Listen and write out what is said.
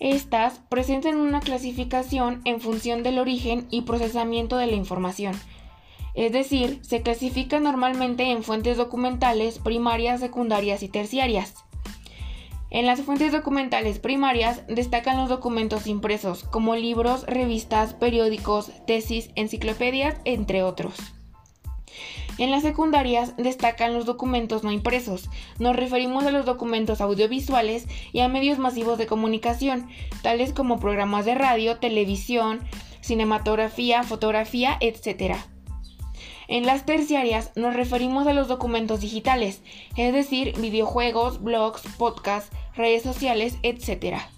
Estas presentan una clasificación en función del origen y procesamiento de la información. Es decir, se clasifican normalmente en fuentes documentales primarias, secundarias y terciarias. En las fuentes documentales primarias destacan los documentos impresos, como libros, revistas, periódicos, tesis, enciclopedias, entre otros. En las secundarias destacan los documentos no impresos. Nos referimos a los documentos audiovisuales y a medios masivos de comunicación, tales como programas de radio, televisión, cinematografía, fotografía, etc. En las terciarias nos referimos a los documentos digitales, es decir, videojuegos, blogs, podcasts, redes sociales, etc.